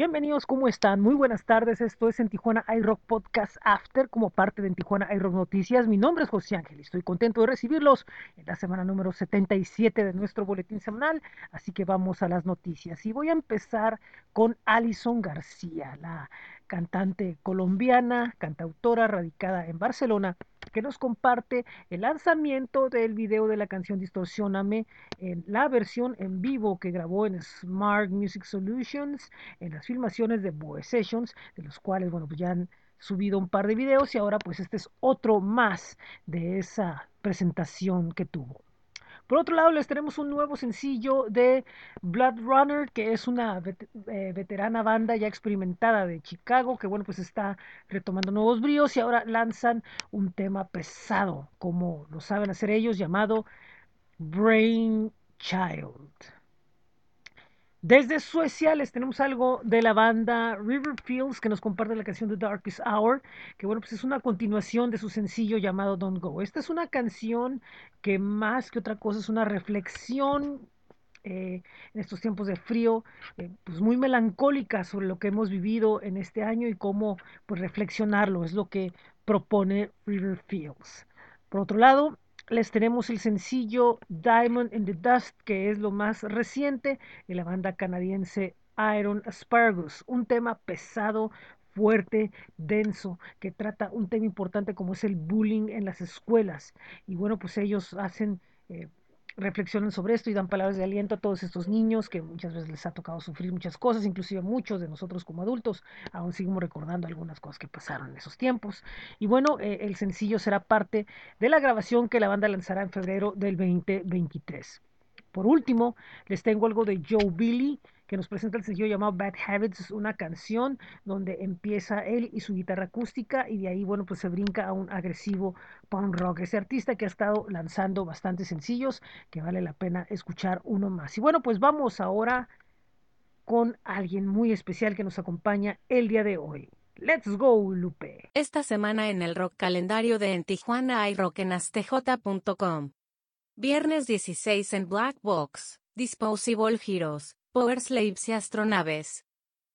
Bienvenidos, ¿cómo están? Muy buenas tardes. Esto es en Tijuana iRock Podcast After como parte de en Tijuana iRock Noticias. Mi nombre es José Ángel y estoy contento de recibirlos en la semana número 77 de nuestro boletín semanal. Así que vamos a las noticias. Y voy a empezar con Alison García, la cantante colombiana, cantautora radicada en Barcelona, que nos comparte el lanzamiento del video de la canción Distorsioname en la versión en vivo que grabó en Smart Music Solutions, en las filmaciones de Boe Sessions, de los cuales, bueno, pues ya han subido un par de videos y ahora pues este es otro más de esa presentación que tuvo. Por otro lado, les tenemos un nuevo sencillo de Blood Runner, que es una eh, veterana banda ya experimentada de Chicago, que bueno, pues está retomando nuevos bríos y ahora lanzan un tema pesado, como lo saben hacer ellos, llamado Brain Child. Desde Suecia les tenemos algo de la banda River Fields que nos comparte la canción The Darkest Hour, que bueno, pues es una continuación de su sencillo llamado Don't Go. Esta es una canción que más que otra cosa es una reflexión eh, en estos tiempos de frío, eh, pues muy melancólica sobre lo que hemos vivido en este año y cómo pues reflexionarlo, es lo que propone River Fields. Por otro lado, les tenemos el sencillo Diamond in the Dust, que es lo más reciente de la banda canadiense Iron Asparagus, un tema pesado, fuerte, denso, que trata un tema importante como es el bullying en las escuelas. Y bueno, pues ellos hacen eh, reflexionan sobre esto y dan palabras de aliento a todos estos niños que muchas veces les ha tocado sufrir muchas cosas, inclusive muchos de nosotros como adultos aún seguimos recordando algunas cosas que pasaron en esos tiempos. Y bueno, eh, el sencillo será parte de la grabación que la banda lanzará en febrero del 2023. Por último, les tengo algo de Joe Billy, que nos presenta el sencillo llamado Bad Habits, una canción donde empieza él y su guitarra acústica y de ahí, bueno, pues se brinca a un agresivo punk rock. Ese artista que ha estado lanzando bastantes sencillos que vale la pena escuchar uno más. Y bueno, pues vamos ahora con alguien muy especial que nos acompaña el día de hoy. Let's go, Lupe. Esta semana en el rock calendario de En Tijuana hay rock. Viernes 16 en Black Box, Disposable Heroes, Power Slaves y Astronaves.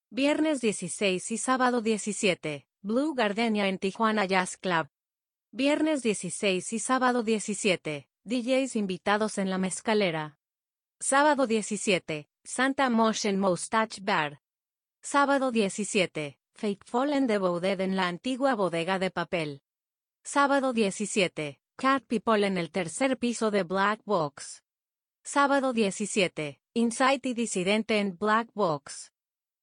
Viernes 16 y sábado 17, Blue Gardenia en Tijuana Jazz Club. Viernes 16 y sábado 17, DJs invitados en la mezcalera. Sábado 17, Santa Motion Moustache Bar. Sábado 17, Fake Fallen de Bouded en la antigua bodega de papel. Sábado 17, Cat People en el tercer piso de Black Box. Sábado 17, Insight y Disidente en Black Box.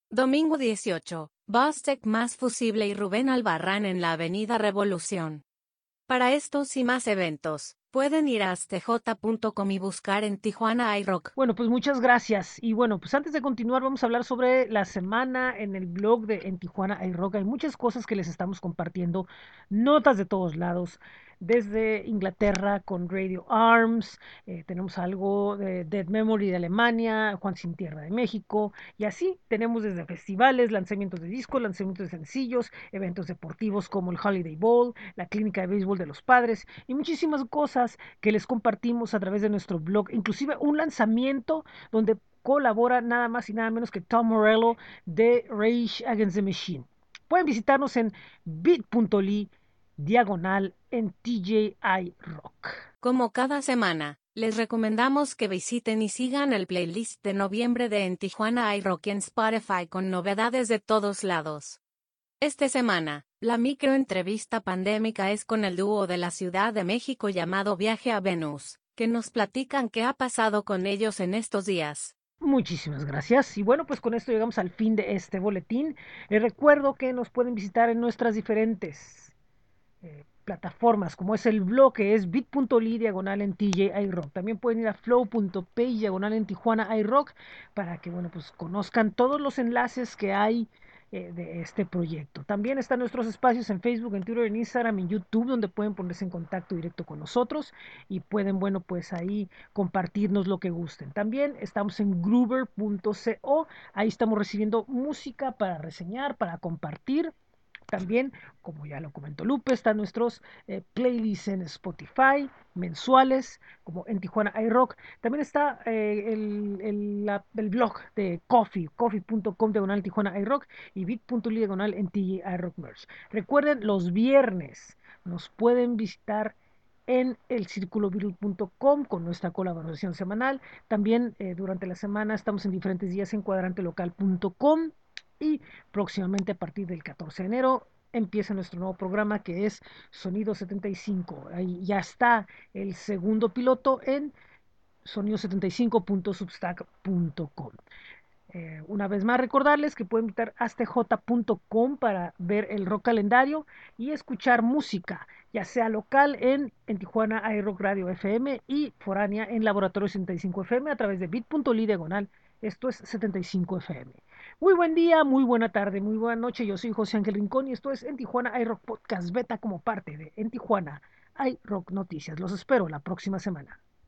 Domingo 18, Bostec más Fusible y Rubén Albarrán en la Avenida Revolución. Para estos y más eventos, pueden ir a astj.com y buscar en Tijuana iRock. Bueno, pues muchas gracias. Y bueno, pues antes de continuar vamos a hablar sobre la semana en el blog de En Tijuana iRock. Hay muchas cosas que les estamos compartiendo, notas de todos lados desde Inglaterra con Radio Arms, eh, tenemos algo de Dead Memory de Alemania, Juan Sin Tierra de México, y así tenemos desde festivales, lanzamientos de discos, lanzamientos de sencillos, eventos deportivos como el Holiday Bowl, la clínica de béisbol de los padres y muchísimas cosas que les compartimos a través de nuestro blog, inclusive un lanzamiento donde colabora nada más y nada menos que Tom Morello de Rage Against the Machine. Pueden visitarnos en bit.ly diagonal en TJI Rock. Como cada semana, les recomendamos que visiten y sigan el playlist de noviembre de En Tijuana iRock en Spotify con novedades de todos lados. Esta semana, la microentrevista pandémica es con el dúo de la Ciudad de México llamado Viaje a Venus, que nos platican qué ha pasado con ellos en estos días. Muchísimas gracias. Y bueno, pues con esto llegamos al fin de este boletín. Les recuerdo que nos pueden visitar en nuestras diferentes eh, plataformas, como es el blog que es bit.ly diagonal en TJ iRock. También pueden ir a flow.pay diagonal en Tijuana iRock para que, bueno, pues conozcan todos los enlaces que hay eh, de este proyecto. También están nuestros espacios en Facebook, en Twitter, en Instagram, en YouTube, donde pueden ponerse en contacto directo con nosotros y pueden, bueno, pues ahí compartirnos lo que gusten. También estamos en groover.co, ahí estamos recibiendo música para reseñar, para compartir También, como ya lo comentó Lupe, están nuestros eh, playlists en Spotify mensuales, como en Tijuana iRock. También está eh, el, el, el, blog de Coffee, coffee.com diagonal Tijuana iRock y bit.ly diagonal en TG iRock Merch. Recuerden, los viernes nos pueden visitar en el con nuestra colaboración semanal. También eh, durante la semana estamos en diferentes días en cuadrantelocal.com y próximamente a partir del 14 de enero empieza nuestro nuevo programa que es Sonido 75. Ahí ya está el segundo piloto en sonido75.substack.com. Eh, una vez más recordarles que pueden visitar astj.com para ver el rock calendario y escuchar música, ya sea local en, en Tijuana iRock Radio FM y foránea en Laboratorio 75 FM a través de bit.ly diagonal. Esto es 75 FM. Muy buen día, muy buena tarde, muy buena noche. Yo soy José Ángel Rincón y esto es En Tijuana iRock Podcast Beta como parte de En Tijuana iRock Noticias. Los espero la próxima semana.